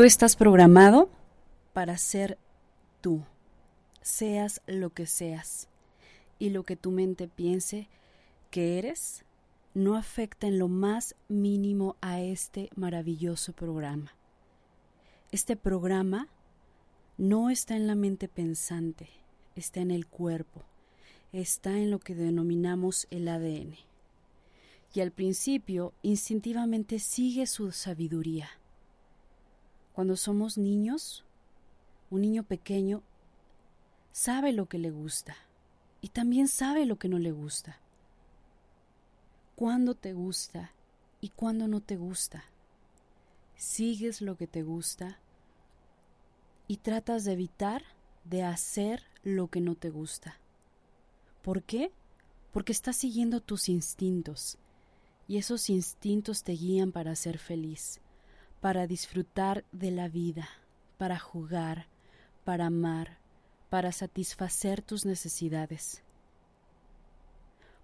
Tú estás programado para ser tú, seas lo que seas, y lo que tu mente piense que eres no afecta en lo más mínimo a este maravilloso programa. Este programa no está en la mente pensante, está en el cuerpo, está en lo que denominamos el ADN. Y al principio instintivamente sigue su sabiduría cuando somos niños, un niño pequeño sabe lo que le gusta y también sabe lo que no le gusta. Cuándo te gusta y cuándo no te gusta. Sigues lo que te gusta y tratas de evitar de hacer lo que no te gusta. ¿Por qué? Porque estás siguiendo tus instintos y esos instintos te guían para ser feliz para disfrutar de la vida, para jugar, para amar, para satisfacer tus necesidades.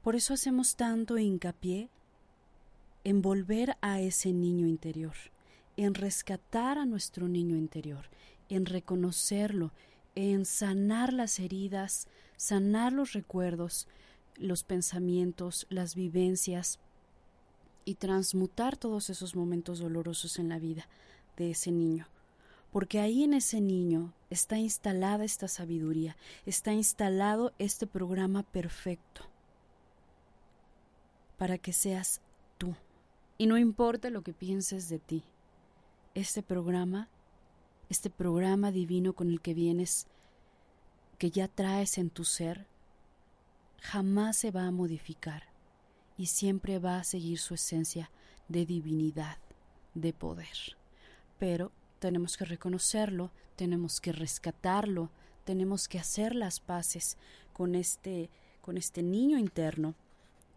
Por eso hacemos tanto hincapié en volver a ese niño interior, en rescatar a nuestro niño interior, en reconocerlo, en sanar las heridas, sanar los recuerdos los pensamientos, las vivencias y transmutar todos esos momentos dolorosos en la vida de ese niño. Porque ahí en ese niño está instalada esta sabiduría, está instalado este programa perfecto para que seas tú. Y no importa lo que pienses de ti, este programa, este programa divino con el que vienes, que ya traes en tu ser, jamás se va a modificar y siempre va a seguir su esencia de divinidad, de poder. Pero tenemos que reconocerlo, tenemos que rescatarlo, tenemos que hacer las paces con este con este niño interno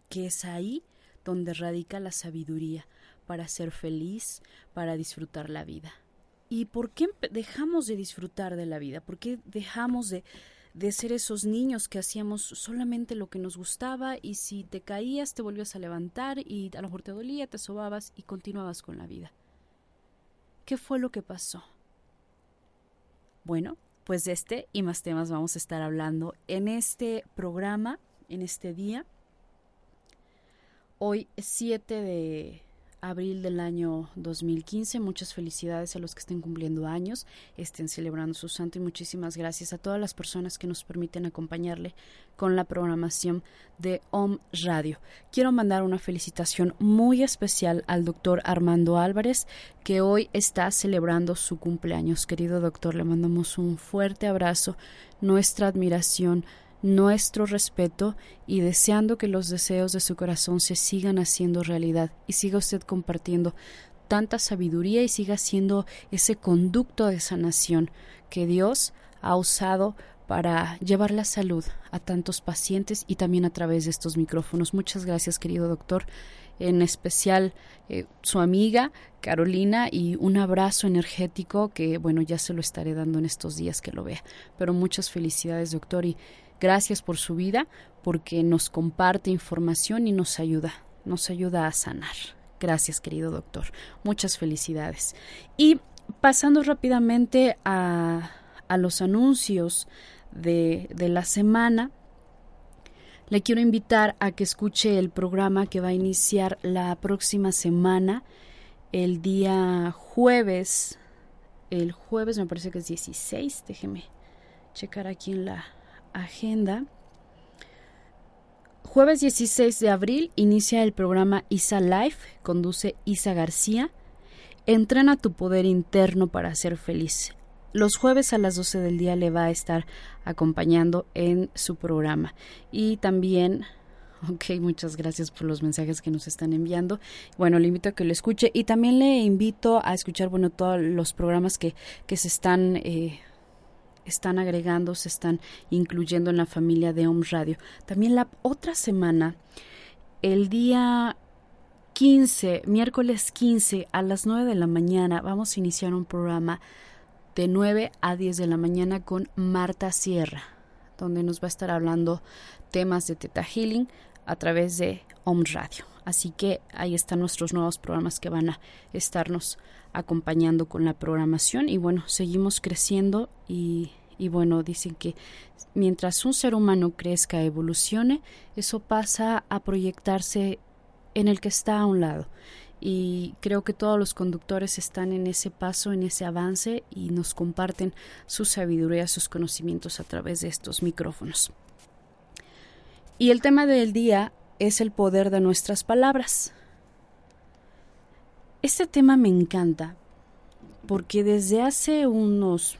que es ahí donde radica la sabiduría para ser feliz, para disfrutar la vida. ¿Y por qué dejamos de disfrutar de la vida? ¿Por qué dejamos de, de ser esos niños que hacíamos solamente lo que nos gustaba y si te caías te volvías a levantar y a lo mejor te dolía, te sobabas y continuabas con la vida? ¿Qué fue lo que pasó? Bueno, pues de este y más temas vamos a estar hablando en este programa, en este día. Hoy es 7 de abril del año 2015. Muchas felicidades a los que estén cumpliendo años, estén celebrando su santo y muchísimas gracias a todas las personas que nos permiten acompañarle con la programación de OM Radio. Quiero mandar una felicitación muy especial al doctor Armando Álvarez, que hoy está celebrando su cumpleaños. Querido doctor, le mandamos un fuerte abrazo, nuestra admiración, nuestro respeto y deseando que los deseos de su corazón se sigan haciendo realidad y siga usted compartiendo tanta sabiduría y siga siendo ese conducto de sanación que Dios ha usado para llevar la salud a tantos pacientes y también a través de estos micrófonos. Muchas gracias, querido doctor. En especial eh, su amiga Carolina y un abrazo energético que, bueno, ya se lo estaré dando en estos días que lo vea. Pero muchas felicidades, doctor, y Gracias por su vida, porque nos comparte información y nos ayuda, nos ayuda a sanar. Gracias, querido doctor. Muchas felicidades. Y pasando rápidamente a, a los anuncios de, de la semana, le quiero invitar a que escuche el programa que va a iniciar la próxima semana, el día jueves. El jueves me parece que es 16, déjeme checar aquí en la, agenda. Jueves 16 de abril inicia el programa ISA Life, conduce Isa García. Entrena tu poder interno para ser feliz. Los jueves a las 12 del día le va a estar acompañando en su programa. Y también Ok, muchas gracias por los mensajes que nos están enviando. Bueno, le invito a que lo escuche y también le invito a escuchar, bueno, todos los programas que, que se están eh, están agregando, se están incluyendo en la familia de Om Radio. También la otra semana, el día 15, miércoles 15 a las 9 de la mañana, vamos a iniciar un programa de 9 a 10 de la mañana con Marta Sierra, donde nos va a estar hablando temas de Teta Healing a través de Om Radio. Así que ahí están nuestros nuevos programas que van a estarnos acompañando con la programación y bueno, seguimos creciendo y, y bueno, dicen que mientras un ser humano crezca, evolucione, eso pasa a proyectarse en el que está a un lado. Y creo que todos los conductores están en ese paso, en ese avance y nos comparten su sabiduría, sus conocimientos a través de estos micrófonos. Y el tema del día es el poder de nuestras palabras. Este tema me encanta porque desde hace unos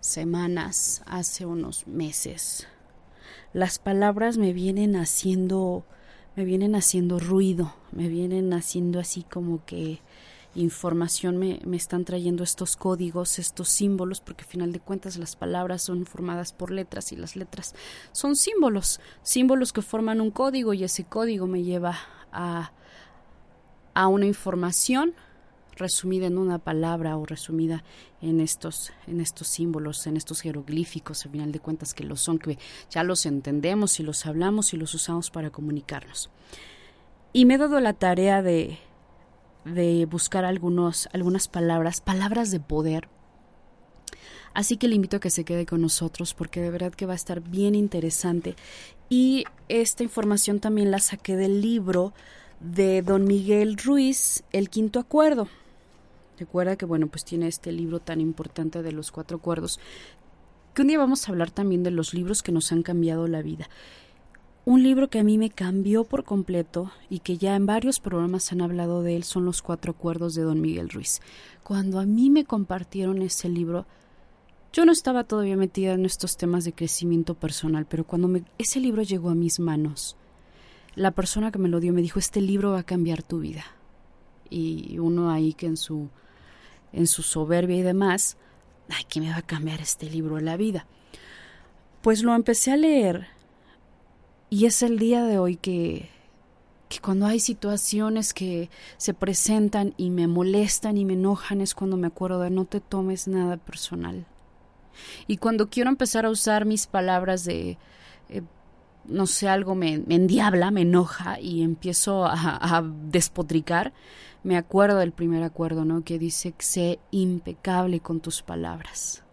semanas, hace unos meses, las palabras me vienen haciendo me vienen haciendo ruido, me vienen haciendo así como que información me, me, están trayendo estos códigos, estos símbolos, porque al final de cuentas las palabras son formadas por letras y las letras son símbolos, símbolos que forman un código y ese código me lleva a, a una información resumida en una palabra o resumida en estos, en estos símbolos, en estos jeroglíficos, al final de cuentas que lo son, que ya los entendemos y los hablamos y los usamos para comunicarnos. Y me he dado la tarea de, de buscar algunos, algunas palabras, palabras de poder, Así que le invito a que se quede con nosotros porque de verdad que va a estar bien interesante. Y esta información también la saqué del libro de don Miguel Ruiz, El Quinto Acuerdo. Recuerda que, bueno, pues tiene este libro tan importante de los cuatro acuerdos, que un día vamos a hablar también de los libros que nos han cambiado la vida. Un libro que a mí me cambió por completo y que ya en varios programas han hablado de él son los cuatro acuerdos de don Miguel Ruiz. Cuando a mí me compartieron ese libro, yo no estaba todavía metida en estos temas de crecimiento personal, pero cuando ese libro llegó a mis manos, la persona que me lo dio me dijo, este libro va a cambiar tu vida. Y uno ahí que en su, en su soberbia y demás, ay, ¿qué me va a cambiar este libro en la vida? Pues lo empecé a leer y es el día de hoy que, que cuando hay situaciones que se presentan y me molestan y me enojan es cuando me acuerdo de no te tomes nada personal. Y cuando quiero empezar a usar mis palabras de eh, no sé, algo me, me, endiabla, me enoja y empiezo a, a, despotricar, me acuerdo del primer acuerdo, ¿no? Que dice, sé impecable con tus palabras.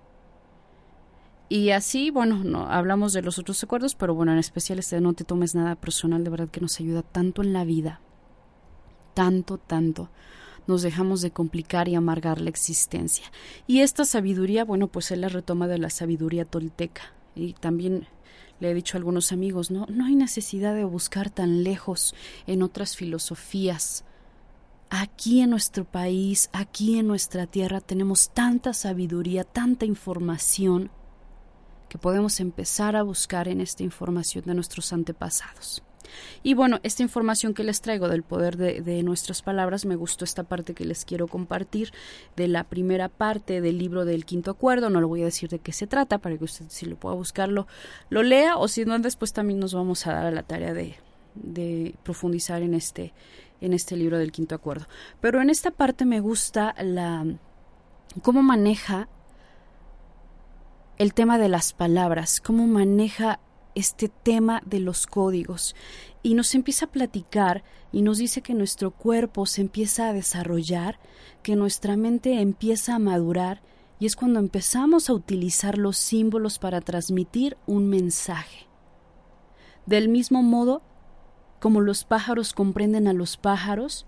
Y así, bueno, no hablamos de los otros acuerdos, pero bueno, en especial este no te tomes nada personal, de verdad que nos ayuda tanto en la vida. Tanto, tanto. Nos dejamos de complicar y amargar la existencia. Y esta sabiduría, bueno, pues él la retoma de la sabiduría tolteca. Y también le he dicho a algunos amigos, no, no hay necesidad de buscar tan lejos en otras filosofías. Aquí en nuestro país, aquí en nuestra tierra, tenemos tanta sabiduría, tanta información, que podemos empezar a buscar en esta información de nuestros antepasados. Y bueno, esta información que les traigo del poder de, nuestras palabras, me gustó esta parte que les quiero compartir de la primera parte del libro del quinto acuerdo. No lo voy a decir de qué se trata para que usted si lo pueda buscarlo lo lea o si no después también nos vamos a dar a la tarea de, de profundizar en este en este libro del quinto acuerdo. Pero en esta parte me gusta la cómo maneja el tema de las palabras, cómo maneja este tema de los códigos y nos empieza a platicar y nos dice que nuestro cuerpo se empieza a desarrollar, que nuestra mente empieza a madurar y es cuando empezamos a utilizar los símbolos para transmitir un mensaje. Del mismo modo como los pájaros comprenden a los pájaros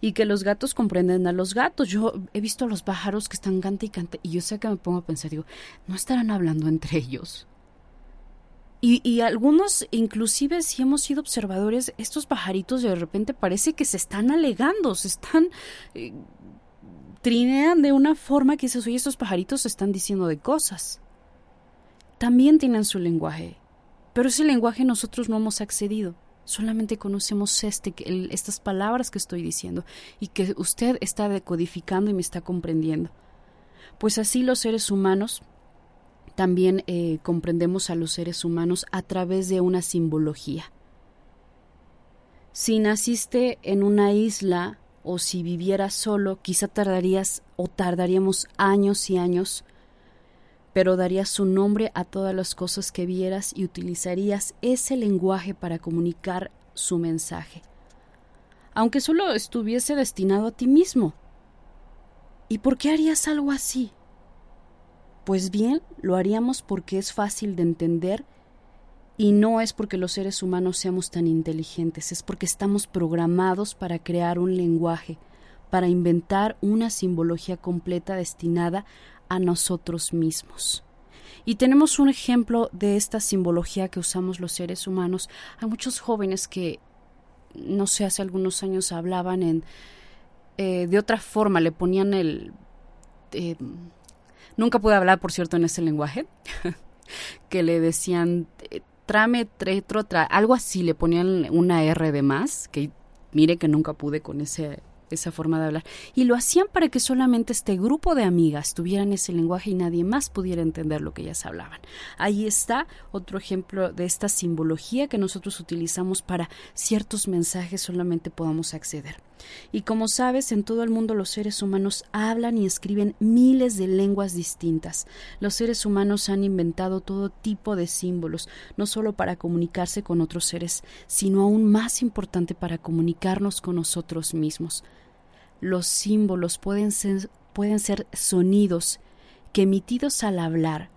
y que los gatos comprenden a los gatos. Yo he visto a los pájaros que están cante y cante y yo sé que me pongo a pensar, digo, ¿no estarán hablando entre ellos? Y, algunos, inclusive si hemos sido observadores, estos pajaritos de repente parece que se están alegando, se están... Eh, trinean de una forma que dices, oye, estos pajaritos están diciendo de cosas. También tienen su lenguaje, pero ese lenguaje nosotros no hemos accedido. Solamente conocemos este, estas palabras que estoy diciendo y que usted está decodificando y me está comprendiendo. Pues así los seres humanos también eh, comprendemos a los seres humanos a través de una simbología. Si naciste en una isla o si vivieras solo, quizá tardarías o tardaríamos años y años, pero darías su nombre a todas las cosas que vieras y utilizarías ese lenguaje para comunicar su mensaje, aunque solo estuviese destinado a ti mismo. ¿Y por qué harías algo así? Pues bien, lo haríamos porque es fácil de entender y no es porque los seres humanos seamos tan inteligentes, es porque estamos programados para crear un lenguaje, para inventar una simbología completa destinada a nosotros mismos. Y tenemos un ejemplo de esta simbología que usamos los seres humanos. Hay muchos jóvenes que, no sé, hace algunos años hablaban en, eh, de otra forma, le ponían el... Eh, Nunca pude hablar, por cierto, en ese lenguaje, que le decían eh, trame, tretro, tra, algo así, le ponían una R de más, que mire que nunca pude con ese esa forma de hablar. Y lo hacían para que solamente este grupo de amigas tuvieran ese lenguaje y nadie más pudiera entender lo que ellas hablaban. Ahí está otro ejemplo de esta simbología que nosotros utilizamos para ciertos mensajes solamente podamos acceder. Y como sabes, en todo el mundo los seres humanos hablan y escriben miles de lenguas distintas. Los seres humanos han inventado todo tipo de símbolos, no solo para comunicarse con otros seres, sino aún más importante para comunicarnos con nosotros mismos. Los símbolos pueden ser, pueden ser sonidos que emitidos al hablar,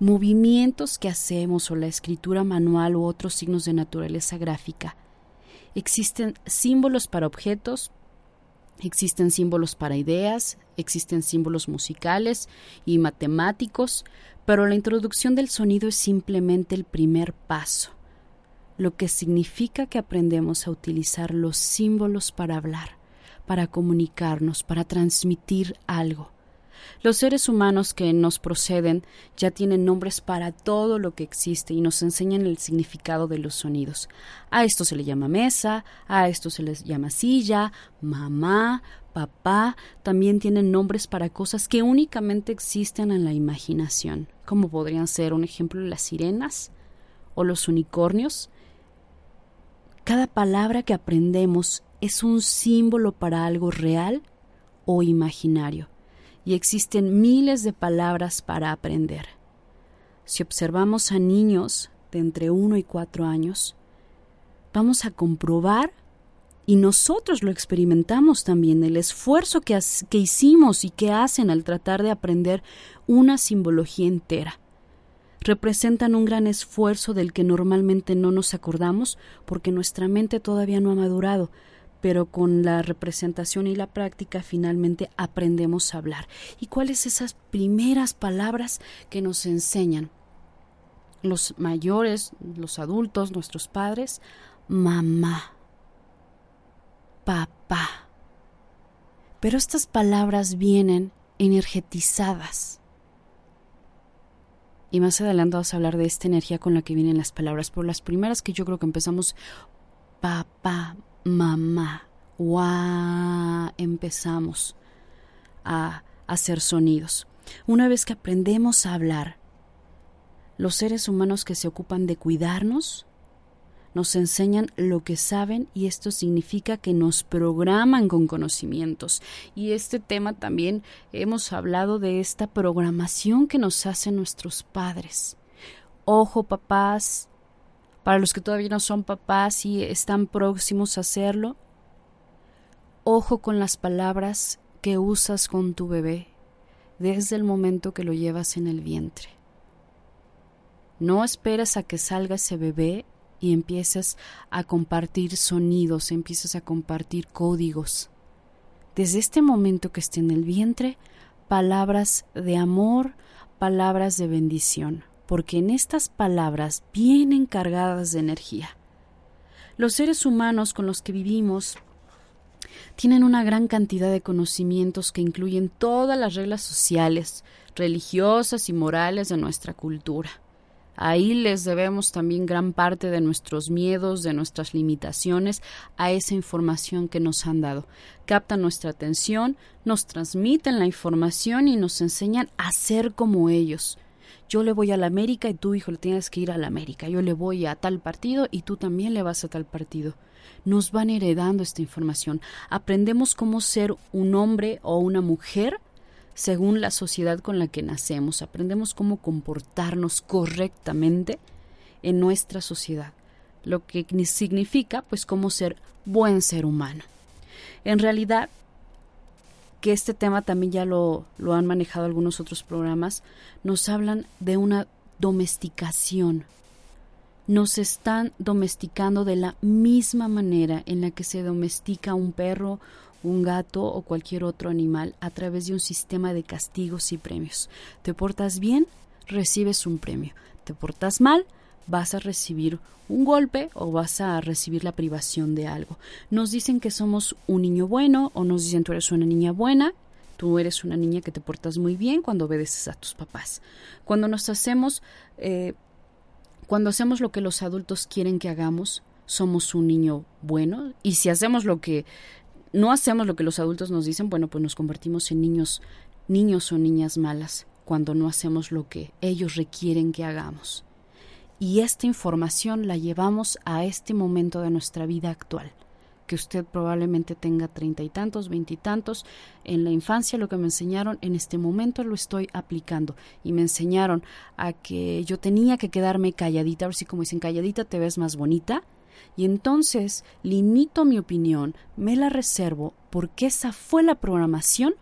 movimientos que hacemos o la escritura manual u otros signos de naturaleza gráfica, existen símbolos para objetos, existen símbolos para ideas, existen símbolos musicales y matemáticos, pero la introducción del sonido es simplemente el primer paso, lo que significa que aprendemos a utilizar los símbolos para hablar, para comunicarnos, para transmitir algo. Los seres humanos que nos proceden ya tienen nombres para todo lo que existe y nos enseñan el significado de los sonidos. A esto se le llama mesa, a esto se les llama silla, mamá, papá, también tienen nombres para cosas que únicamente existen en la imaginación, como podrían ser un ejemplo las sirenas o los unicornios. Cada palabra que aprendemos es un símbolo para algo real o imaginario y existen miles de palabras para aprender. Si observamos a niños de entre uno y cuatro años, vamos a comprobar y nosotros lo experimentamos también, el esfuerzo que, que, hicimos y que hacen al tratar de aprender una simbología entera. Representan un gran esfuerzo del que normalmente no nos acordamos porque nuestra mente todavía no ha madurado, pero con la representación y la práctica finalmente aprendemos a hablar. ¿Y cuáles esas primeras palabras que nos enseñan? Los mayores, los adultos, nuestros padres, mamá, papá. Pero estas palabras vienen energetizadas. Y más adelante vamos a hablar de esta energía con la que vienen las palabras. Por las primeras que yo creo que empezamos, papá, mamá, ¡Wow! Empezamos a hacer sonidos. Una vez que aprendemos a hablar, los seres humanos que se ocupan de cuidarnos nos enseñan lo que saben y esto significa que nos programan con conocimientos. Y este tema también hemos hablado de esta programación que nos hacen nuestros padres. Ojo, papás, para los que todavía no son papás y están próximos a hacerlo, ojo con las palabras que usas con tu bebé desde el momento que lo llevas en el vientre. No esperes a que salga ese bebé y empieces a compartir sonidos, empieces a compartir códigos. Desde este momento que esté en el vientre, palabras de amor, palabras de bendición porque en estas palabras vienen cargadas de energía. Los seres humanos con los que vivimos tienen una gran cantidad de conocimientos que incluyen todas las reglas sociales, religiosas y morales de nuestra cultura. Ahí les debemos también gran parte de nuestros miedos, de nuestras limitaciones, a esa información que nos han dado. Captan nuestra atención, nos transmiten la información y nos enseñan a ser como ellos yo le voy a la América y tú, hijo, le tienes que ir a la América. Yo le voy a tal partido y tú también le vas a tal partido. Nos van heredando esta información. Aprendemos cómo ser un hombre o una mujer según la sociedad con la que nacemos. Aprendemos cómo comportarnos correctamente en nuestra sociedad. Lo que significa, pues, cómo ser buen ser humano. En realidad, que este tema también ya lo, lo han manejado algunos otros programas, nos hablan de una domesticación. Nos están domesticando de la misma manera en la que se domestica un perro, un gato o cualquier otro animal a través de un sistema de castigos y premios. Te portas bien, recibes un premio. Te portas mal, vas a recibir un golpe o vas a recibir la privación de algo. Nos dicen que somos un niño bueno o nos dicen tú eres una niña buena, tú eres una niña que te portas muy bien cuando obedeces a tus papás. Cuando nos hacemos, eh, cuando hacemos lo que los adultos quieren que hagamos, somos un niño bueno y si hacemos lo que no hacemos lo que los adultos nos dicen, bueno, pues nos convertimos en niños, niños o niñas malas cuando no hacemos lo que ellos requieren que hagamos y esta información la llevamos a este momento de nuestra vida actual que usted probablemente tenga treinta y tantos, veintitantos. En la infancia lo que me enseñaron, en este momento lo estoy aplicando. Y me enseñaron a que yo tenía que quedarme calladita, a ver si como dicen calladita te ves más bonita. Y entonces limito mi opinión, me la reservo, porque esa fue la programación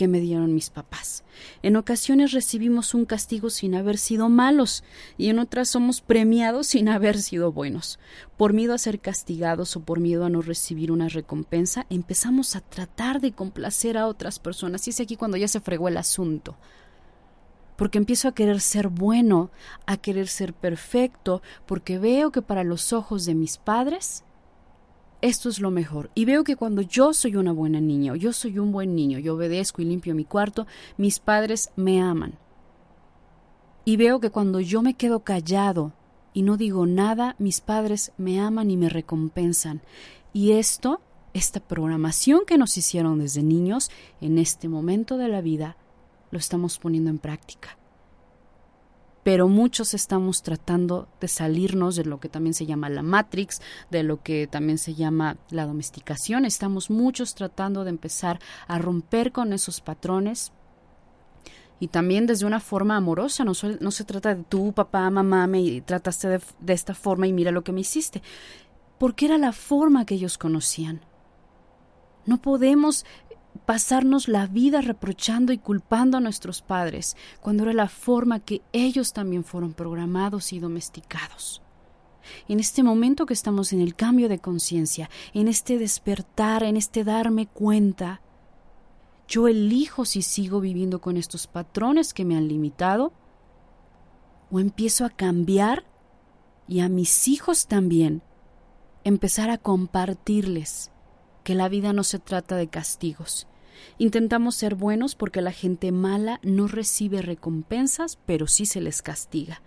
que me dieron mis papás. En ocasiones recibimos un castigo sin haber sido malos y en otras somos premiados sin haber sido buenos. Por miedo a ser castigados o por miedo a no recibir una recompensa, empezamos a tratar de complacer a otras personas. Y es aquí cuando ya se fregó el asunto porque empiezo a querer ser bueno, a querer ser perfecto, porque veo que para los ojos de mis padres esto es lo mejor. Y veo que cuando yo soy una buena niña, yo soy un buen niño, yo obedezco y limpio mi cuarto, mis padres me aman. Y veo que cuando yo me quedo callado y no digo nada, mis padres me aman y me recompensan. Y esto, esta programación que nos hicieron desde niños, en este momento de la vida, lo estamos poniendo en práctica pero muchos estamos tratando de salirnos de lo que también se llama la Matrix, de lo que también se llama la domesticación. Estamos muchos tratando de empezar a romper con esos patrones y también desde una forma amorosa. No, se trata de tú, papá, mamá, me trataste de esta forma y mira lo que me hiciste, porque era la forma que ellos conocían. No podemos pasarnos la vida reprochando y culpando a nuestros padres, cuando era la forma que ellos también fueron programados y domesticados. En este momento que estamos en el cambio de conciencia, en este despertar, en este darme cuenta, yo elijo si sigo viviendo con estos patrones que me han limitado o empiezo a cambiar y a mis hijos también empezar a compartirles que la vida no se trata de castigos. Intentamos ser buenos porque la gente mala no recibe recompensas, pero sí se les castiga.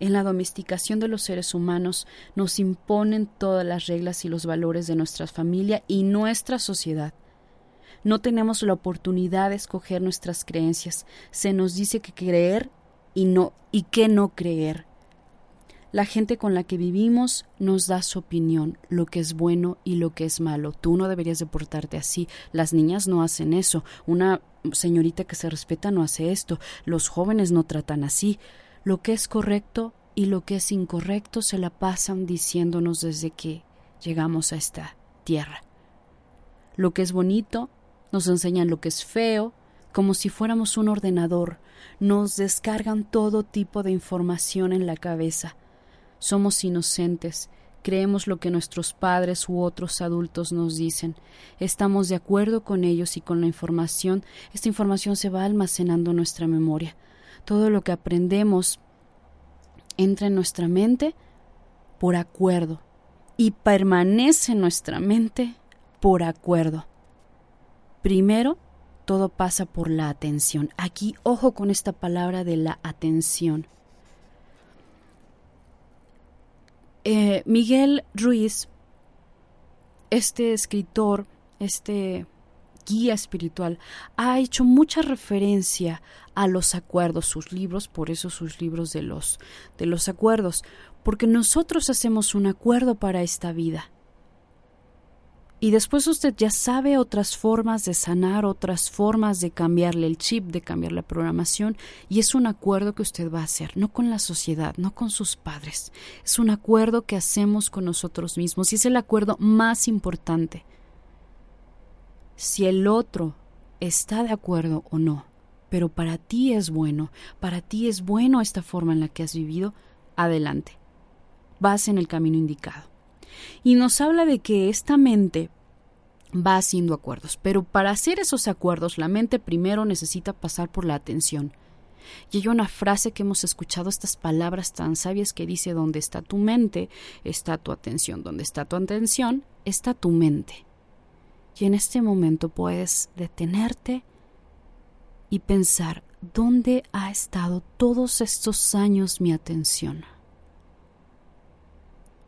En la domesticación de los seres humanos nos imponen todas las reglas y los valores de nuestra familia y nuestra sociedad. No tenemos la oportunidad de escoger nuestras creencias. Se nos dice que creer y no y que no creer. La gente con la que vivimos nos da su opinión, lo que es bueno y lo que es malo. Tú no deberías de portarte así. Las niñas no hacen eso. Una señorita que se respeta no hace esto. Los jóvenes no tratan así. Lo que es correcto y lo que es incorrecto se la pasan diciéndonos desde que llegamos a esta tierra. Lo que es bonito nos enseñan lo que es feo, como si fuéramos un ordenador. Nos descargan todo tipo de información en la cabeza somos inocentes, creemos lo que nuestros padres u otros adultos nos dicen, estamos de acuerdo con ellos y con la información, esta información se va almacenando en nuestra memoria. Todo lo que aprendemos entra en nuestra mente por acuerdo y permanece en nuestra mente por acuerdo. Primero, todo pasa por la atención. Aquí, ojo con esta palabra de la atención. Eh, Miguel Ruiz, este escritor, este guía espiritual, ha hecho mucha referencia a los acuerdos, sus libros, por eso sus libros de los, de los acuerdos, porque nosotros hacemos un acuerdo para esta vida. Y después usted ya sabe otras formas de sanar, otras formas de cambiarle el chip, de cambiar la programación, y es un acuerdo que usted va a hacer, no con la sociedad, no con sus padres, es un acuerdo que hacemos con nosotros mismos y es el acuerdo más importante. Si el otro está de acuerdo o no, pero para ti es bueno, para ti es bueno esta forma en la que has vivido, adelante, vas en el camino indicado y nos habla de que esta mente va haciendo acuerdos, pero para hacer esos acuerdos la mente primero necesita pasar por la atención. Y hay una frase que hemos escuchado, estas palabras tan sabias que dice, donde está tu mente, está tu atención, donde está tu atención, está tu mente. Y en este momento puedes detenerte y pensar, ¿dónde ha estado todos estos años mi atención?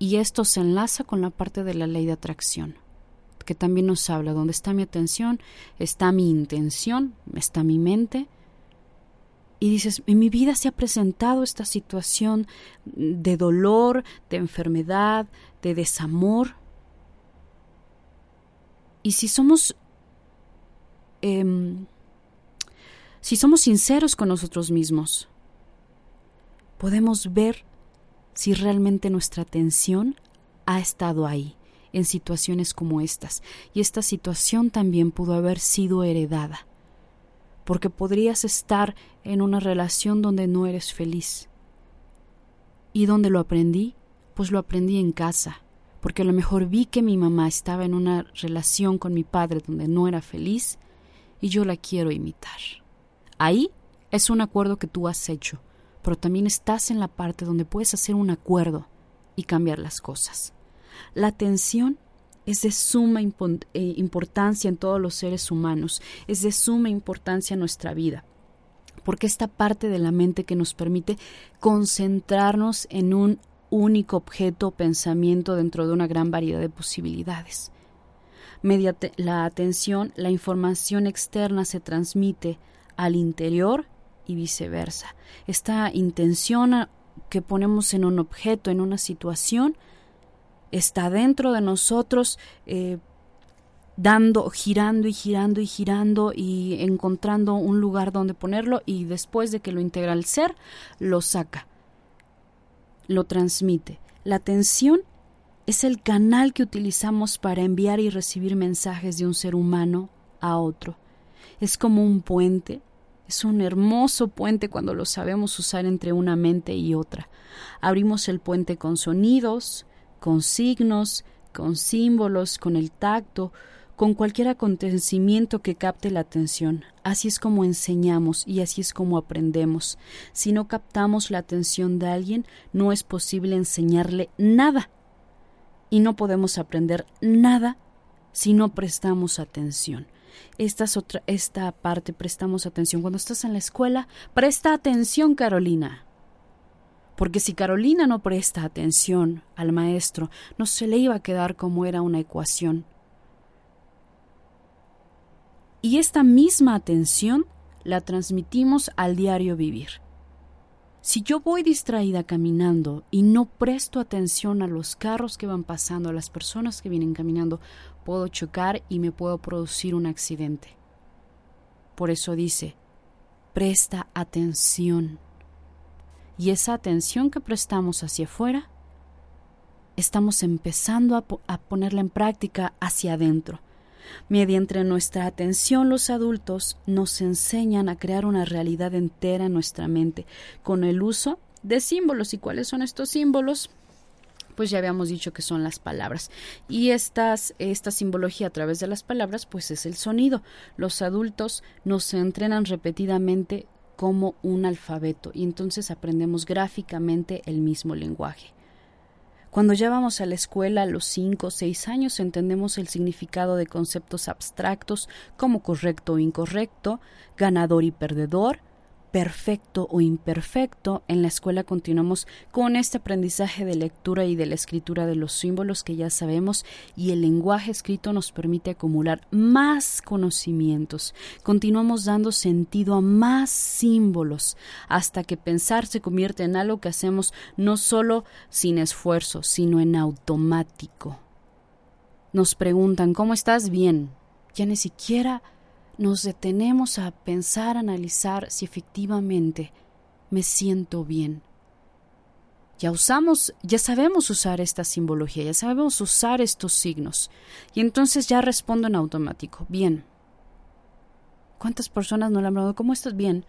Y esto se enlaza con la parte de la ley de atracción, que también nos habla, donde está mi atención, está mi intención, está mi mente. Y dices, en mi vida se ha presentado esta situación de dolor, de enfermedad, de desamor. Y si somos, em, si somos sinceros con nosotros mismos, podemos ver si realmente nuestra atención ha estado ahí, en situaciones como estas, y esta situación también pudo haber sido heredada. porque podrías estar en una relación donde no eres feliz. ¿Y dónde lo aprendí? Pues lo aprendí en casa, porque a lo mejor vi que mi mamá estaba en una relación con mi padre donde no era feliz y yo la quiero imitar. Ahí es un acuerdo que tú has hecho, pero también estás en la parte donde puedes hacer un acuerdo y cambiar las cosas. La atención es de suma eh, importancia en todos los seres humanos, es de suma importancia en nuestra vida, porque esta parte de la mente que nos permite concentrarnos en un único objeto o pensamiento dentro de una gran variedad de posibilidades. Mediante la atención, la información externa se transmite al interior y viceversa. Esta intención que ponemos en un objeto, en una situación, está dentro de nosotros, eh, dando, girando y girando y girando y encontrando un lugar donde ponerlo y después de que lo integra al ser, lo saca, lo transmite. La atención es el canal que utilizamos para enviar y recibir mensajes de un ser humano a otro. Es como un puente, es un hermoso puente cuando lo sabemos usar entre una mente y otra. Abrimos el puente con sonidos, con signos, con símbolos, con el tacto, con cualquier acontecimiento que capte la atención. Así es como enseñamos y así es como aprendemos. Si no captamos la atención de alguien, no es posible enseñarle nada. Y no podemos aprender nada si no prestamos atención. Esta es otra, esta parte prestamos atención. Cuando estás en la escuela, presta atención, Carolina porque si Carolina no presta atención al maestro, no se le iba a quedar como era una ecuación. Y esta misma atención la transmitimos al diario vivir. Si yo voy distraída caminando y no presto atención a los carros que van pasando, a las personas que vienen caminando, puedo chocar y me puedo producir un accidente. Por eso dice, presta atención y esa atención que prestamos hacia afuera, estamos empezando a, ponerla en práctica hacia adentro. Mediante nuestra atención los adultos nos enseñan a crear una realidad entera en nuestra mente con el uso de símbolos. ¿Y cuáles son estos símbolos? Pues ya habíamos dicho que son las palabras. Y estas, esta simbología a través de las palabras, pues es el sonido. Los adultos nos entrenan repetidamente como un alfabeto y entonces aprendemos gráficamente el mismo lenguaje. Cuando ya vamos a la escuela a los 5 o 6 años entendemos el significado de conceptos abstractos como correcto o incorrecto, ganador y perdedor, perfecto o imperfecto, en la escuela continuamos con este aprendizaje de lectura y de la escritura de los símbolos que ya sabemos y el lenguaje escrito nos permite acumular más conocimientos. Continuamos dando sentido a más símbolos hasta que pensar se convierte en algo que hacemos no solo sin esfuerzo, sino en automático. Nos preguntan ¿cómo estás? Bien. Ya ni siquiera nos detenemos a pensar, analizar si efectivamente me siento bien. Ya usamos, ya sabemos usar esta simbología, ya sabemos usar estos signos. Y entonces ya respondo en automático. Bien. ¿Cuántas personas no le han hablado? ¿Cómo estás? Bien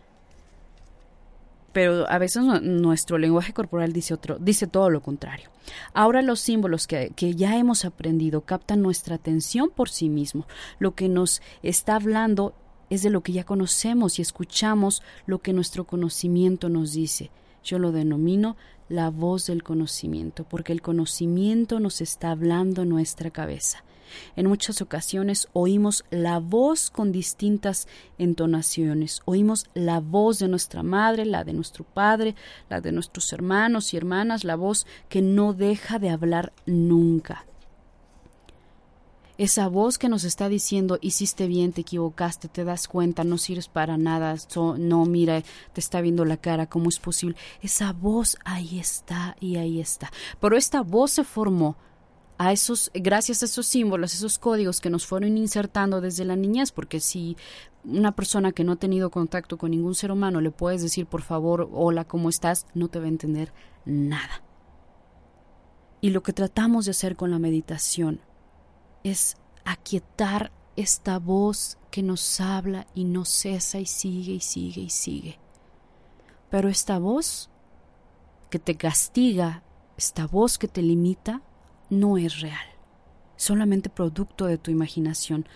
pero a veces nuestro lenguaje corporal dice otro, dice todo lo contrario. Ahora los símbolos que, que, ya hemos aprendido captan nuestra atención por sí mismo. Lo que nos está hablando es de lo que ya conocemos y escuchamos lo que nuestro conocimiento nos dice. Yo lo denomino la voz del conocimiento, porque el conocimiento nos está hablando en nuestra cabeza. En muchas ocasiones oímos la voz con distintas entonaciones. Oímos la voz de nuestra madre, la de nuestro padre, la de nuestros hermanos y hermanas, la voz que no deja de hablar nunca. Esa voz que nos está diciendo hiciste bien, te equivocaste, te das cuenta, no sirves para nada, no, mira, te está viendo la cara, ¿cómo es posible? Esa voz ahí está y ahí está. Pero esta voz se formó a esos, gracias a esos símbolos, esos códigos que nos fueron insertando desde la niñez, porque si una persona que no ha tenido contacto con ningún ser humano le puedes decir por favor, hola, ¿cómo estás? no te va a entender nada. Y lo que tratamos de hacer con la meditación es aquietar esta voz que nos habla y no cesa y sigue y sigue y sigue. Pero esta voz que te castiga, esta voz que te limita, no es real, solamente producto de tu imaginación.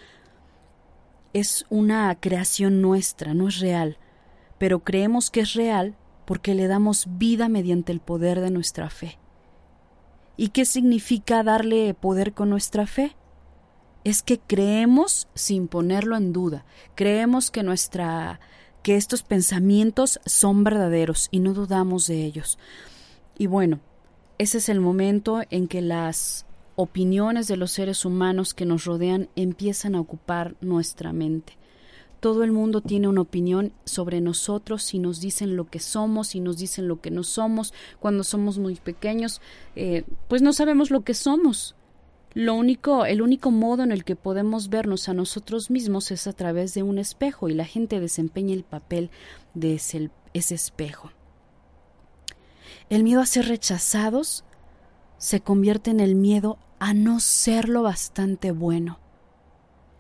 Es una creación nuestra, no es real, pero creemos que es real porque le damos vida mediante el poder de nuestra fe. ¿Y qué significa darle poder con nuestra fe? Es que creemos sin ponerlo en duda, creemos que nuestra que estos pensamientos son verdaderos y no dudamos de ellos. Y bueno, ese es el momento en que las opiniones de los seres humanos que nos rodean empiezan a ocupar nuestra mente. Todo el mundo tiene una opinión sobre nosotros y nos dicen lo que somos y nos dicen lo que no somos. Cuando somos muy pequeños, eh, pues no sabemos lo que somos. Lo único, el único modo en el que podemos vernos a nosotros mismos es a través de un espejo y la gente desempeña el papel de ese, ese espejo. El miedo a ser rechazados se convierte en el miedo a no ser lo bastante bueno.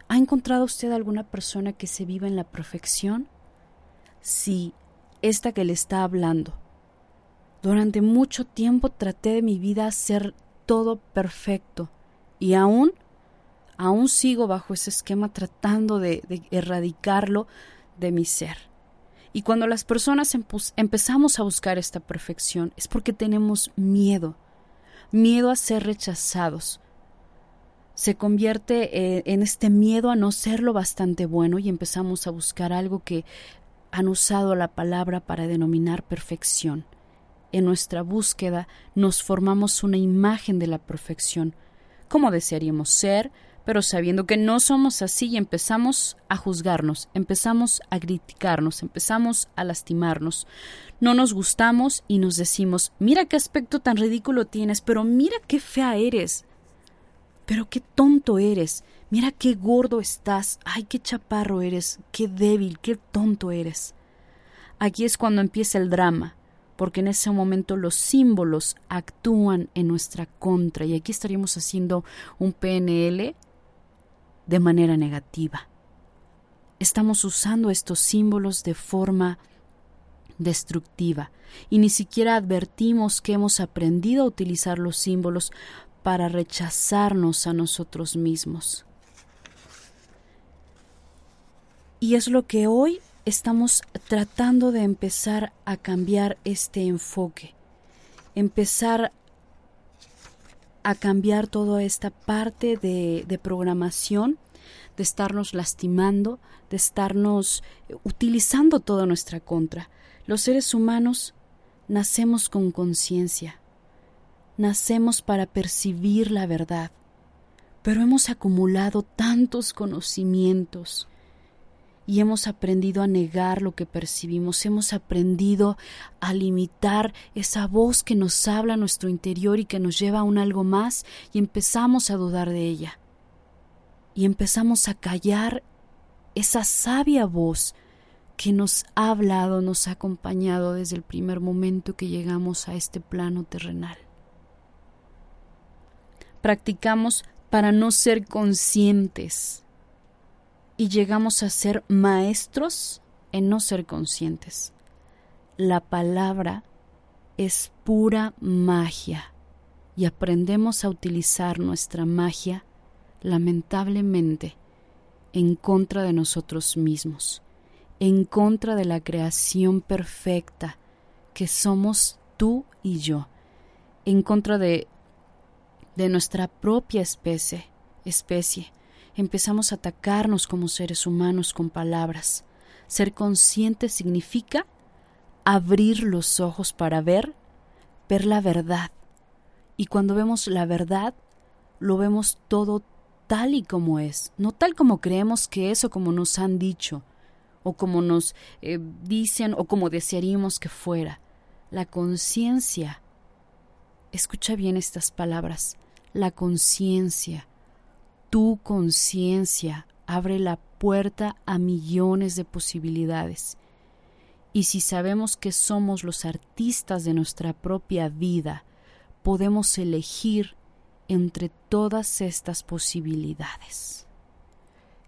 ¿Ha encontrado usted alguna persona que se viva en la perfección? Sí, esta que le está hablando. Durante mucho tiempo traté de mi vida ser todo perfecto y aún, aún sigo bajo ese esquema tratando de erradicarlo de mi ser. Y cuando las personas empezamos a buscar esta perfección es porque tenemos miedo, miedo a ser rechazados. Se convierte eh, en este miedo a no ser lo bastante bueno y empezamos a buscar algo que han usado la palabra para denominar perfección. En nuestra búsqueda nos formamos una imagen de la perfección, como desearíamos ser, pero sabiendo que no somos así y empezamos a juzgarnos, empezamos a criticarnos, empezamos a lastimarnos. No nos gustamos y nos decimos, mira qué aspecto tan ridículo tienes, pero mira qué fea eres, pero qué tonto eres, mira qué gordo estás, ay qué chaparro eres, qué débil, qué tonto eres. Aquí es cuando empieza el drama, porque en ese momento los símbolos actúan en nuestra contra. Y aquí estaríamos haciendo un PNL de manera negativa. Estamos usando estos símbolos de forma destructiva y ni siquiera advertimos que hemos aprendido a utilizar los símbolos para rechazarnos a nosotros mismos. Y es lo que hoy estamos tratando de empezar a cambiar este enfoque, empezar a cambiar toda esta parte de, de programación, de estarnos lastimando, de estarnos eh, utilizando toda nuestra contra. Los seres humanos nacemos con conciencia, nacemos para percibir la verdad, pero hemos acumulado tantos conocimientos, y hemos aprendido a negar lo que percibimos, hemos aprendido a limitar esa voz que nos habla a nuestro interior y que nos lleva a un algo más y empezamos a dudar de ella. Y empezamos a callar esa sabia voz que nos ha hablado, nos ha acompañado desde el primer momento que llegamos a este plano terrenal. Practicamos para no ser conscientes y llegamos a ser maestros en no ser conscientes. La palabra es pura magia y aprendemos a utilizar nuestra magia, lamentablemente, en contra de nosotros mismos, en contra de la creación perfecta que somos tú y yo, en contra de, de nuestra propia especie, especie empezamos a atacarnos como seres humanos con palabras. Ser consciente significa abrir los ojos para ver, ver la verdad. Y cuando vemos la verdad, lo vemos todo tal y como es, no tal como creemos que es o como nos han dicho, o como nos eh, dicen o como desearíamos que fuera. La conciencia, escucha bien estas palabras, la conciencia tu conciencia abre la puerta a millones de posibilidades. Y si sabemos que somos los artistas de nuestra propia vida, podemos elegir entre todas estas posibilidades.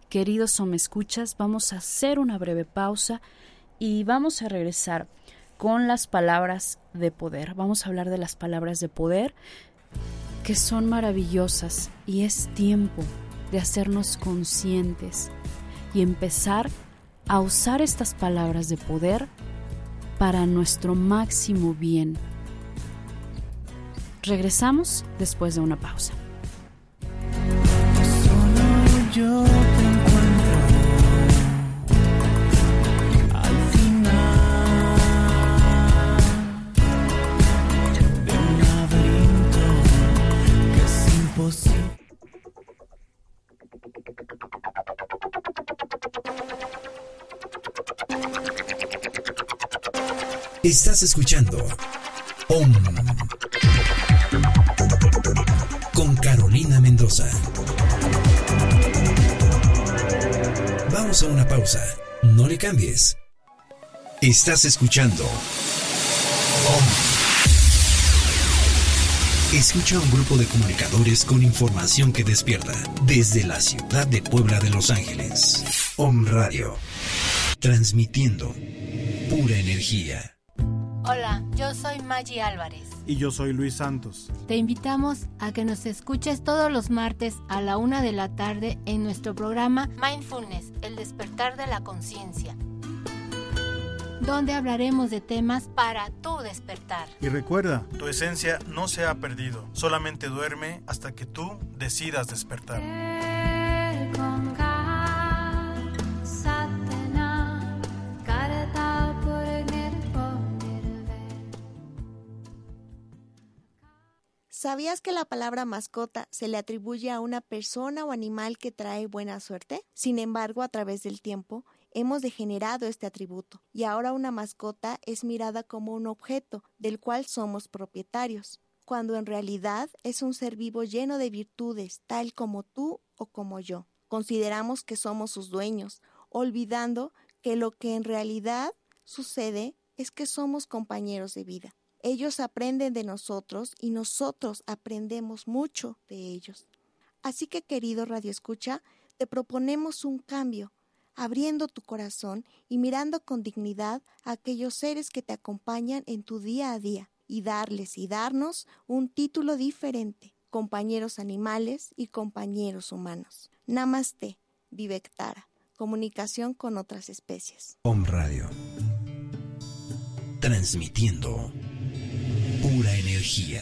Queridos o me escuchas, vamos a hacer una breve pausa y vamos a regresar con las palabras de poder. Vamos a hablar de las palabras de poder que son maravillosas y es tiempo de hacernos conscientes y empezar a usar estas palabras de poder para nuestro máximo bien. Regresamos después de una pausa. Estás escuchando OM con Carolina Mendoza. Vamos a una pausa. No le cambies. Estás escuchando OM. Escucha a un grupo de comunicadores con información que despierta desde la ciudad de Puebla de Los Ángeles. OM Radio. Transmitiendo pura energía. Maggie Álvarez. Y yo soy Luis Santos. Te invitamos a que nos escuches todos los martes a la una de la tarde en nuestro programa Mindfulness, el despertar de la conciencia, donde hablaremos de temas para tu despertar. Y recuerda, tu esencia no se ha perdido, solamente duerme hasta que tú decidas despertar. ¿Sabías que la palabra mascota se le atribuye a una persona o animal que trae buena suerte? Sin embargo, a través del tiempo, hemos degenerado este atributo y ahora una mascota es mirada como un objeto del cual somos propietarios, cuando en realidad es un ser vivo lleno de virtudes, tal como tú o como yo. Consideramos que somos sus dueños, olvidando que lo que en realidad sucede es que somos compañeros de vida. Ellos aprenden de nosotros y nosotros aprendemos mucho de ellos. Así que, querido Radio Escucha, te proponemos un cambio, abriendo tu corazón y mirando con dignidad a aquellos seres que te acompañan en tu día a día y darles y darnos un título diferente, compañeros animales y compañeros humanos. Namaste, Vivectara, comunicación con otras especies. Home Radio. Transmitiendo pura energía.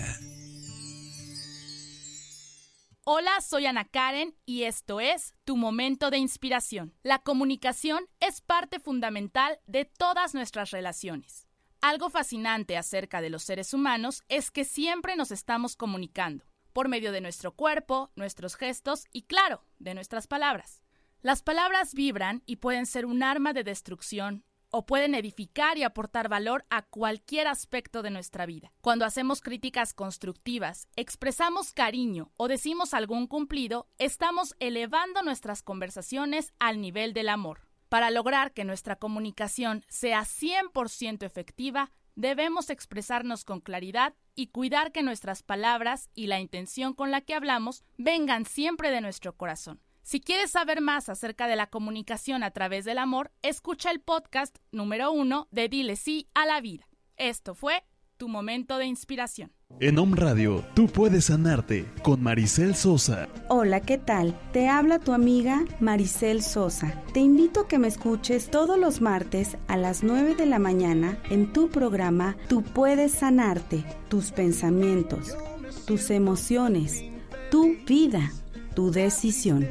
Hola, soy Ana Karen y esto es Tu Momento de Inspiración. La comunicación es parte fundamental de todas nuestras relaciones. Algo fascinante acerca de los seres humanos es que siempre nos estamos comunicando, por medio de nuestro cuerpo, nuestros gestos y, claro, de nuestras palabras. Las palabras vibran y pueden ser un arma de destrucción, o pueden edificar y aportar valor a cualquier aspecto de nuestra vida. Cuando hacemos críticas constructivas, expresamos cariño o decimos algún cumplido, estamos elevando nuestras conversaciones al nivel del amor. Para lograr que nuestra comunicación sea 100% efectiva, debemos expresarnos con claridad y cuidar que nuestras palabras y la intención con la que hablamos vengan siempre de nuestro corazón. Si quieres saber más acerca de la comunicación a través del amor, escucha el podcast número uno de Dile sí a la vida. Esto fue tu momento de inspiración. En Home Radio, tú puedes sanarte con Maricel Sosa. Hola, ¿qué tal? Te habla tu amiga Maricel Sosa. Te invito a que me escuches todos los martes a las 9 de la mañana en tu programa Tú puedes sanarte, tus pensamientos, tus emociones, tu vida tu decisión.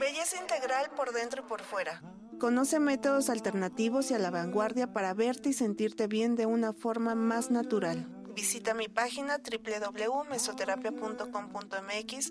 Belleza integral por dentro y por fuera. Conoce métodos alternativos y a la vanguardia para verte y sentirte bien de una forma más natural. Visita mi página www.mesoterapia.com.mx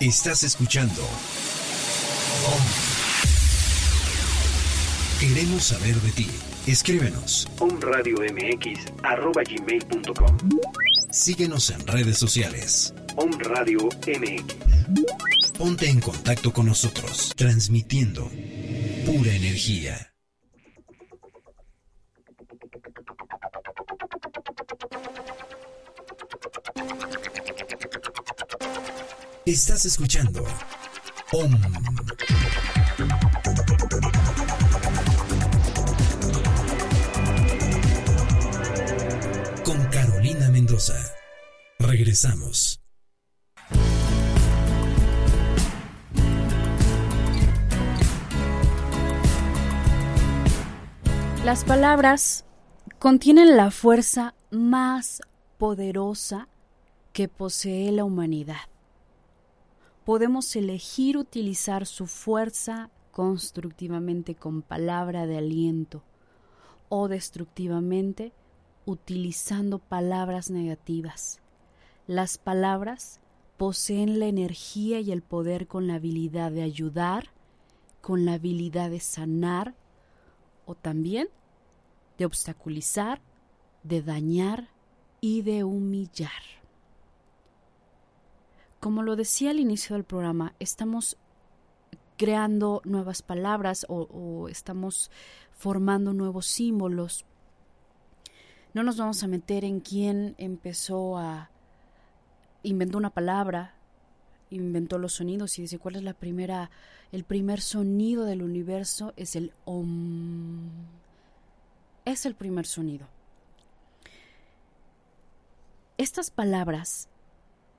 Estás escuchando. Queremos saber de ti. Escríbenos. omradiomx.com Síguenos en redes sociales. Om Radio MX. Ponte en contacto con nosotros, transmitiendo pura energía. Estás escuchando. Con Carolina Mendoza. Regresamos. Las palabras contienen la fuerza más poderosa que posee la humanidad. Podemos elegir utilizar su fuerza constructivamente con palabra de aliento o destructivamente utilizando palabras negativas. Las palabras poseen la energía y el poder con la habilidad de ayudar, con la habilidad de sanar o también de obstaculizar, de dañar y de humillar. Como lo decía al inicio del programa, estamos creando nuevas palabras o, estamos formando nuevos símbolos. No nos vamos a meter en quién empezó a inventó una palabra, inventó los sonidos y dice cuál es la primera el primer sonido del universo es el om. Es el primer sonido. Estas palabras,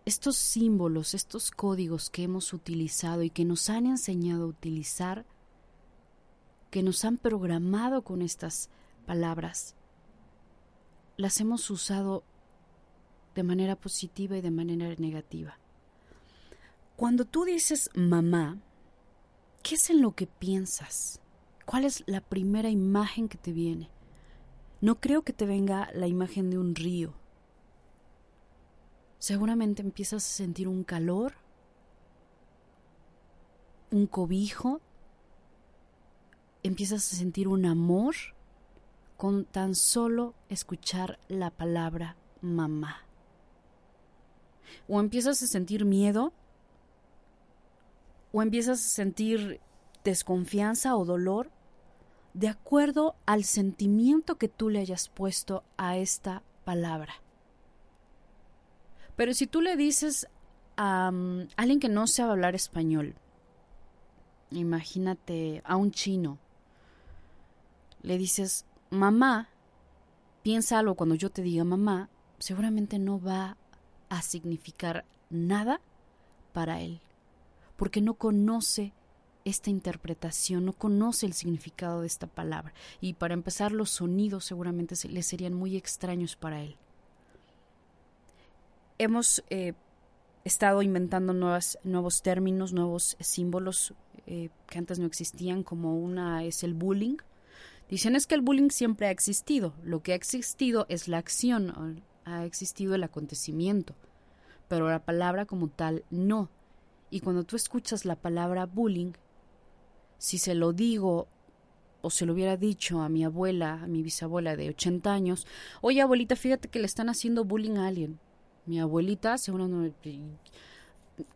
estos símbolos, estos códigos que hemos utilizado y que nos han enseñado a utilizar, que nos han programado con estas palabras, las hemos usado de manera positiva y de manera negativa. Cuando tú dices mamá, ¿qué es en lo que piensas? ¿Cuál es la primera imagen que te viene? No creo que te venga la imagen de un río. Seguramente empiezas a sentir un calor, un cobijo, empiezas a sentir un amor con tan solo escuchar la palabra mamá. O empiezas a sentir miedo, o empiezas a sentir desconfianza o dolor, de acuerdo al sentimiento que tú le hayas puesto a esta palabra. Pero si tú le dices a um, alguien que no sabe hablar español, imagínate a un chino, le dices, mamá, piensa algo cuando yo te diga mamá, seguramente no va a significar nada para él, porque no conoce esta interpretación, no conoce el significado de esta palabra. Y para empezar, los sonidos seguramente le serían muy extraños para él. Hemos eh, estado inventando nuevas, nuevos términos, nuevos símbolos eh, que antes no existían, como una es el bullying. Dicen es que el bullying siempre ha existido. Lo que ha existido es la acción, ha existido el acontecimiento, pero la palabra como tal no. Y cuando tú escuchas la palabra bullying, si se lo digo o se lo hubiera dicho a mi abuela, a mi bisabuela de 80 años, oye abuelita, fíjate que le están haciendo bullying a alguien. Mi abuelita seguramente...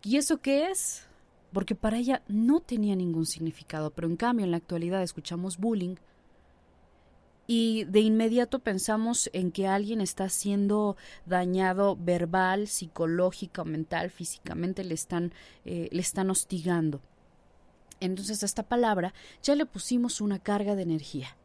¿Y eso qué es? Porque para ella no tenía ningún significado, pero en cambio en la actualidad escuchamos bullying y de inmediato pensamos en que alguien está siendo dañado verbal, psicológica, mental, físicamente, le están, eh, le están hostigando. Entonces a esta palabra ya le pusimos una carga de energía.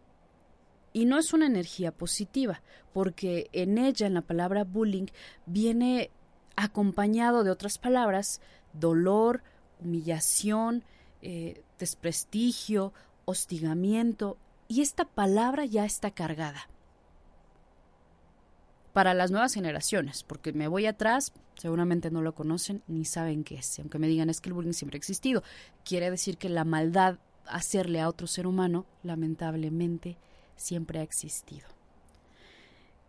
Y no es una energía positiva, porque en ella, en la palabra bullying, viene acompañado de otras palabras, dolor, humillación, eh, desprestigio, hostigamiento, y esta palabra ya está cargada para las nuevas generaciones, porque me voy atrás, seguramente no lo conocen ni saben qué es. Aunque me digan es que el bullying siempre ha existido, quiere decir que la maldad hacerle a otro ser humano, lamentablemente, siempre ha existido.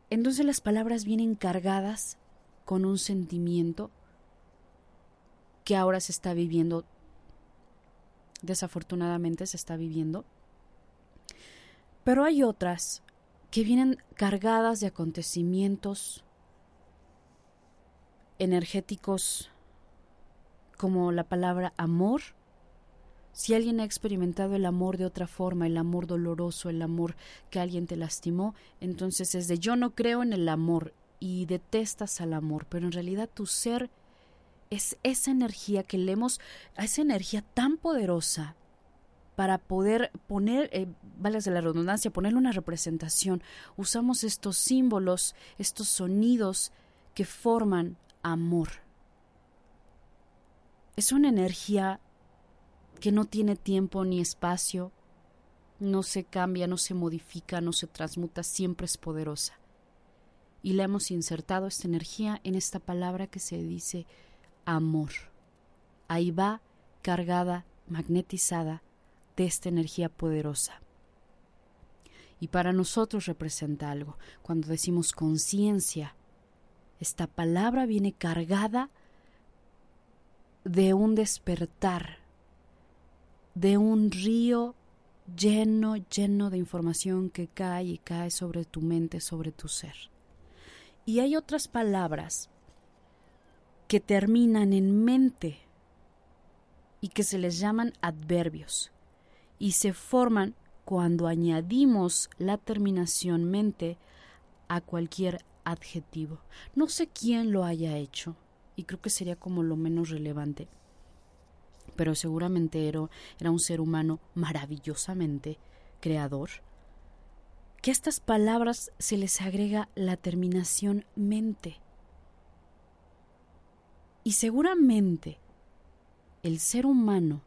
Entonces las palabras vienen cargadas con un sentimiento que ahora se está viviendo, desafortunadamente se está viviendo. Pero hay otras que vienen cargadas de acontecimientos energéticos como la palabra amor. Si alguien ha experimentado el amor de otra forma, el amor doloroso, el amor que alguien te lastimó, entonces es de yo no creo en el amor y detestas al amor, pero en realidad tu ser es esa energía que leemos, esa energía tan poderosa para poder poner, eh, de la redundancia, ponerle una representación. Usamos estos símbolos, estos sonidos que forman amor. Es una energía que no tiene tiempo ni espacio, no se cambia, no se modifica, no se transmuta, siempre es poderosa. Y le hemos insertado esta energía en esta palabra que se dice amor. Ahí va cargada, magnetizada de esta energía poderosa. Y para nosotros representa algo. Cuando decimos conciencia, esta palabra viene cargada de un despertar, de un río lleno, lleno de información que cae y cae sobre tu mente, sobre tu ser. Y hay otras palabras que terminan en mente y que se les llaman adverbios y se forman cuando añadimos la terminación mente a cualquier adjetivo. No sé quién lo haya hecho y creo que sería como lo menos relevante, pero seguramente era, un ser humano maravillosamente creador, que a estas palabras se les agrega la terminación mente. Y seguramente el ser humano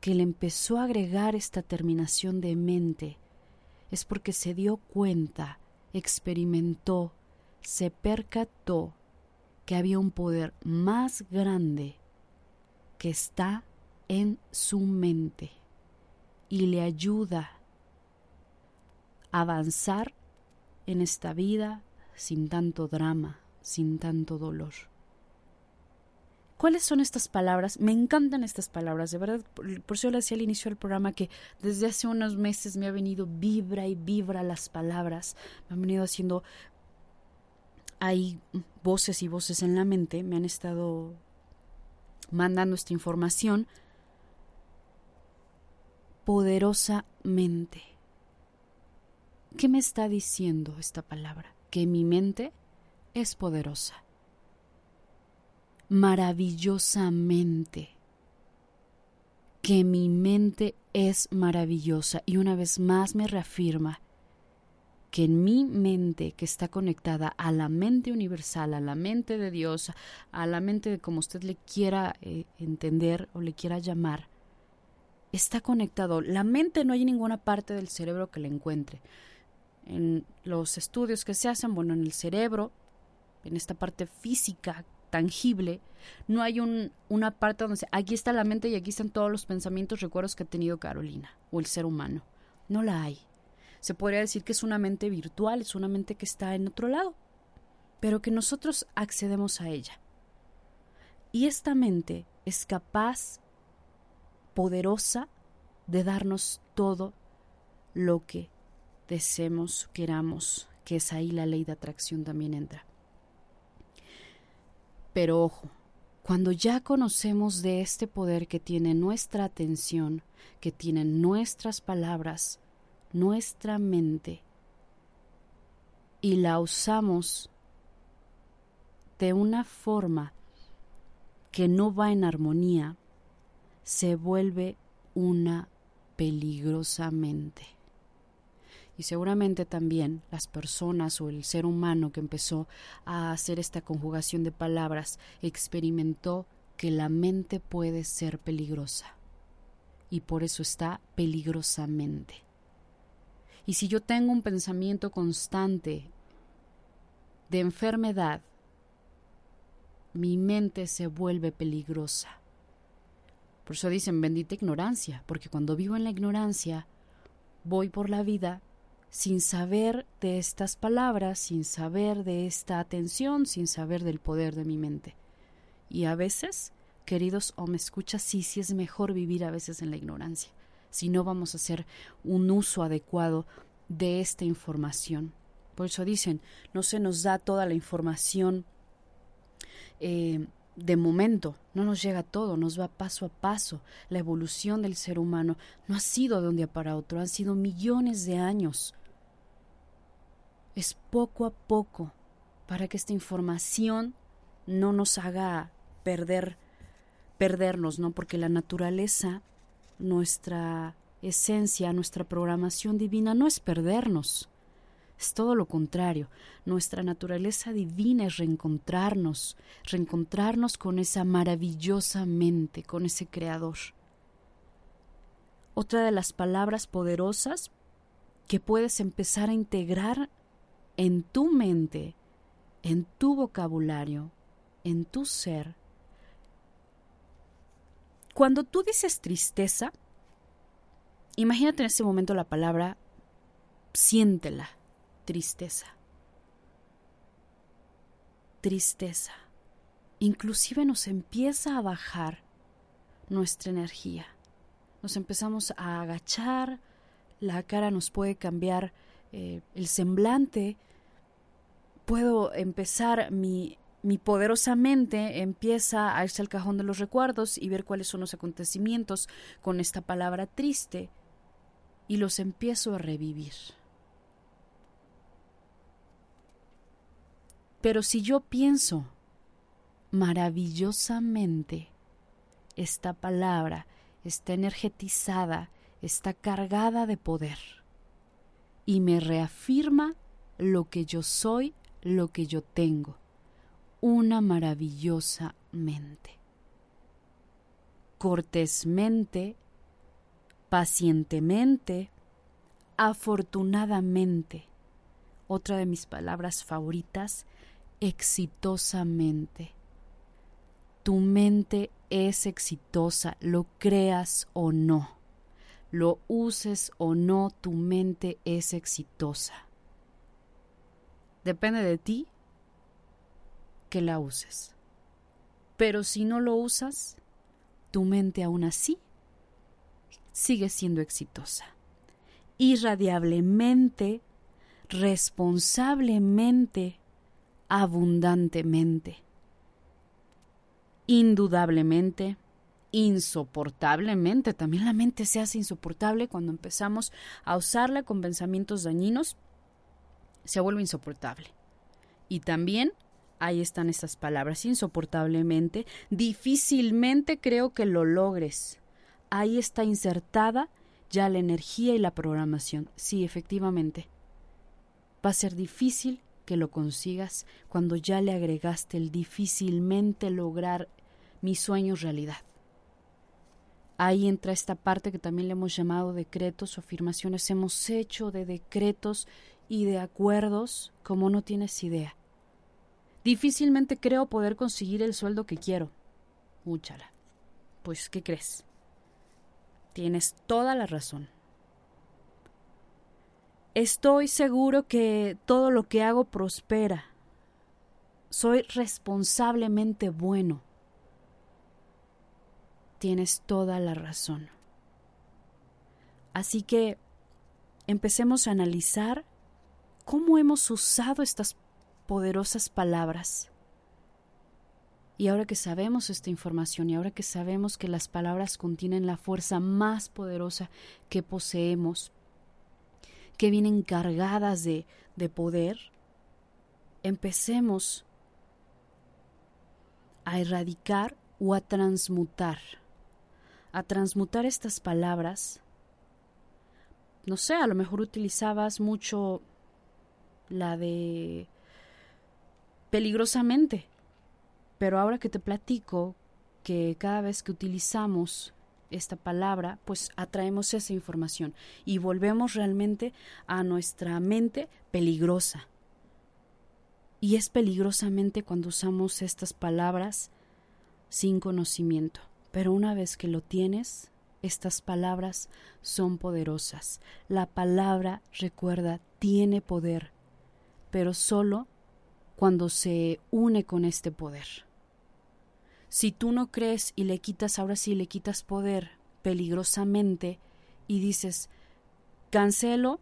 que le empezó a agregar esta terminación de mente es porque se dio cuenta, experimentó, se percató que había un poder más grande que está en su mente y le ayuda a avanzar en esta vida sin tanto drama, sin tanto dolor. ¿Cuáles son estas palabras? Me encantan estas palabras, de verdad. Por, eso le decía al inicio del programa que desde hace unos meses me ha venido vibra y vibra las palabras. Me han venido haciendo. Hay voces y voces en la mente, me han estado mandando esta información poderosamente. ¿Qué me está diciendo esta palabra? Que mi mente es poderosa maravillosamente, que mi mente es maravillosa y una vez más me reafirma que en mi mente que está conectada a la mente universal, a la mente de Dios, a la mente de como usted le quiera eh, entender o le quiera llamar, está conectado. La mente no hay ninguna parte del cerebro que la encuentre. En los estudios que se hacen, bueno, en el cerebro, en esta parte física tangible, no hay un, una parte donde aquí está la mente y aquí están todos los pensamientos, recuerdos que ha tenido Carolina o el ser humano. No la hay. Se podría decir que es una mente virtual, es una mente que está en otro lado, pero que nosotros accedemos a ella. Y esta mente es capaz, poderosa, de darnos todo lo que deseemos, queramos, que es ahí la ley de atracción también entra. Pero ojo, cuando ya conocemos de este poder que tiene nuestra atención, que tienen nuestras palabras, nuestra mente, y la usamos de una forma que no va en armonía, se vuelve una peligrosamente y seguramente también las personas o el ser humano que empezó a hacer esta conjugación de palabras experimentó que la mente puede ser peligrosa y por eso está peligrosamente. Y si yo tengo un pensamiento constante de enfermedad, mi mente se vuelve peligrosa. Por eso dicen bendita ignorancia, porque cuando vivo en la ignorancia, voy por la vida sin saber de estas palabras, sin saber de esta atención, sin saber del poder de mi mente. Y a veces queridos o me escuchas, sí, sí es mejor vivir a veces en la ignorancia. Si no vamos a hacer un uso adecuado de esta información. Por eso dicen, no se nos da toda la información eh, de momento, no nos llega todo, nos va paso a paso. La evolución del ser humano no ha sido de un día para otro, han sido millones de años. Es poco a poco para que esta información no nos haga perder perdernos, ¿no? Porque la naturaleza, nuestra esencia, nuestra programación divina no es perdernos. Es todo lo contrario. Nuestra naturaleza divina es reencontrarnos, reencontrarnos con esa maravillosa mente, con ese creador. Otra de las palabras poderosas que puedes empezar a integrar en tu mente, en tu vocabulario, en tu ser. Cuando tú dices tristeza, imagínate en ese momento la palabra siéntela tristeza. Tristeza. Inclusive nos empieza a bajar nuestra energía. Nos empezamos a agachar, la cara nos puede cambiar eh, el semblante. Puedo empezar mi, mi poderosa mente empieza a irse al cajón de los recuerdos y ver cuáles son los acontecimientos con esta palabra triste y los empiezo a revivir. Pero si yo pienso maravillosamente, esta palabra está energetizada, está cargada de poder y me reafirma lo que yo soy, lo que yo tengo, una maravillosa mente. Cortésmente, pacientemente, afortunadamente, otra de mis palabras favoritas, exitosamente. Tu mente es exitosa, lo creas o no, lo uses o no, tu mente es exitosa. Depende de ti que la uses. Pero si no lo usas, tu mente aún así sigue siendo exitosa. Irradiablemente, responsablemente, abundantemente. Indudablemente, insoportablemente. También la mente se hace insoportable cuando empezamos a usarla con pensamientos dañinos. Se vuelve insoportable. Y también ahí están estas palabras, insoportablemente. Difícilmente creo que lo logres. Ahí está insertada ya la energía y la programación. Sí, efectivamente. Va a ser difícil que lo consigas cuando ya le agregaste el difícilmente lograr mis sueños realidad. Ahí entra esta parte que también le hemos llamado decretos o afirmaciones. Hemos hecho de decretos y de acuerdos como no tienes idea. Difícilmente creo poder conseguir el sueldo que quiero. Úchala. Pues, ¿qué crees? Tienes toda la razón. Estoy seguro que todo lo que hago prospera. Soy responsablemente bueno. Tienes toda la razón. Así que empecemos a analizar cómo hemos usado estas poderosas palabras. Y ahora que sabemos esta información y ahora que sabemos que las palabras contienen la fuerza más poderosa que poseemos, que vienen cargadas de, de poder, empecemos a erradicar o a transmutar, a transmutar estas palabras. No sé, a lo mejor utilizabas mucho la de peligrosamente, pero ahora que te platico que cada vez que utilizamos esta palabra, pues atraemos esa información y volvemos realmente a nuestra mente peligrosa. Y es peligrosamente cuando usamos estas palabras sin conocimiento. Pero una vez que lo tienes, estas palabras son poderosas. La palabra, recuerda, tiene poder, pero solo cuando se une con este poder. Si tú no crees y le quitas, ahora sí le quitas poder peligrosamente y dices, cancelo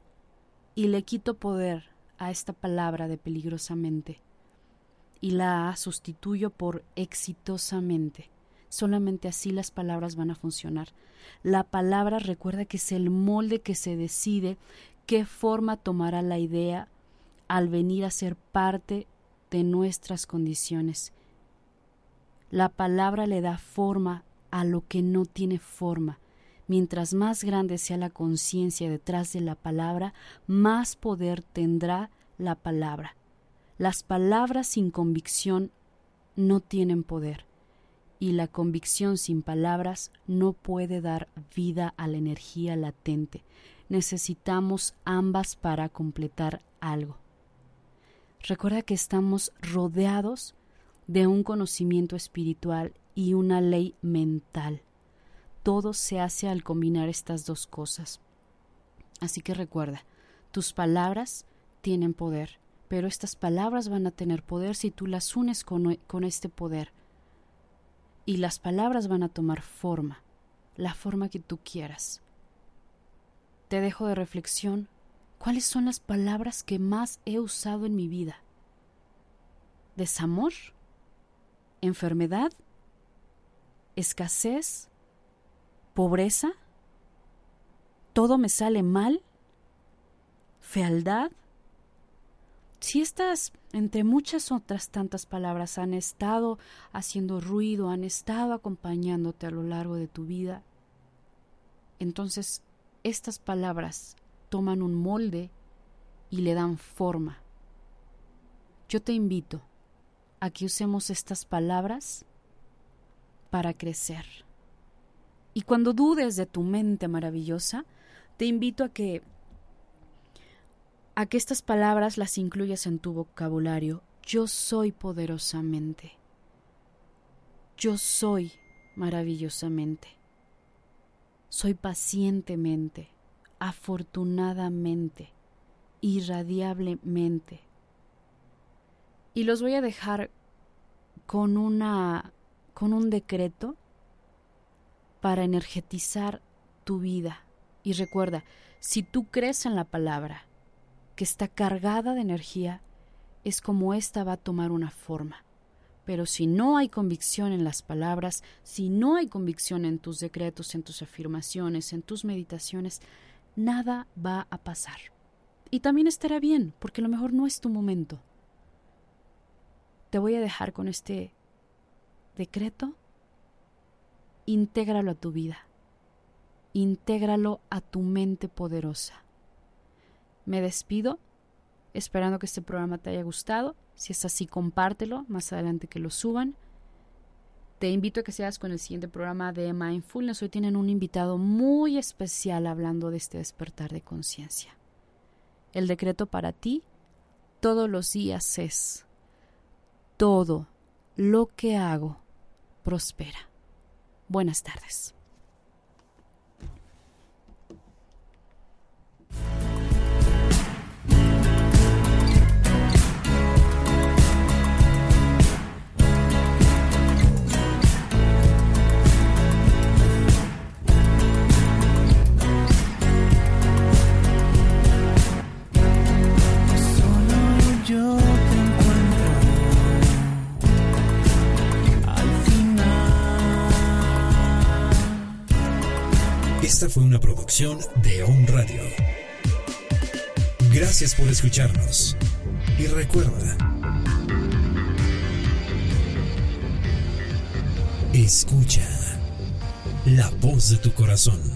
y le quito poder a esta palabra de peligrosamente y la sustituyo por exitosamente. Solamente así las palabras van a funcionar. La palabra recuerda que es el molde que se decide qué forma tomará la idea al venir a ser parte de nuestras condiciones. La palabra le da forma a lo que no tiene forma. Mientras más grande sea la conciencia detrás de la palabra, más poder tendrá la palabra. Las palabras sin convicción no tienen poder y la convicción sin palabras no puede dar vida a la energía latente. Necesitamos ambas para completar algo. Recuerda que estamos rodeados de un conocimiento espiritual y una ley mental. Todo se hace al combinar estas dos cosas. Así que recuerda, tus palabras tienen poder pero estas palabras van a tener poder si tú las unes con, con este poder. Y las palabras van a tomar forma, la forma que tú quieras. Te dejo de reflexión cuáles son las palabras que más he usado en mi vida. Desamor, enfermedad, escasez, pobreza, todo me sale mal, fealdad, si estas, entre muchas otras tantas palabras, han estado haciendo ruido, han estado acompañándote a lo largo de tu vida, entonces estas palabras toman un molde y le dan forma. Yo te invito a que usemos estas palabras para crecer. Y cuando dudes de tu mente maravillosa, te invito a que a que estas palabras las incluyas en tu vocabulario. Yo soy poderosamente. Yo soy maravillosamente. Soy pacientemente, afortunadamente, irradiablemente. Y los voy a dejar con una con un decreto para energetizar tu vida. Y recuerda, si tú crees en la palabra, que está cargada de energía, es como ésta va a tomar una forma. Pero si no hay convicción en las palabras, si no hay convicción en tus decretos, en tus afirmaciones, en tus meditaciones, nada va a pasar. Y también estará bien, porque a lo mejor no es tu momento. Te voy a dejar con este decreto. Intégralo a tu vida. Intégralo a tu mente poderosa. Me despido, esperando que este programa te haya gustado. Si es así, compártelo más adelante que lo suban. Te invito a que seas con el siguiente programa de Mindfulness. Hoy tienen un invitado muy especial hablando de este despertar de conciencia. El decreto para ti todos los días es, todo lo que hago prospera. Buenas tardes. Esta fue una producción de On Radio. Gracias por escucharnos. Y recuerda, escucha. La voz de tu corazón.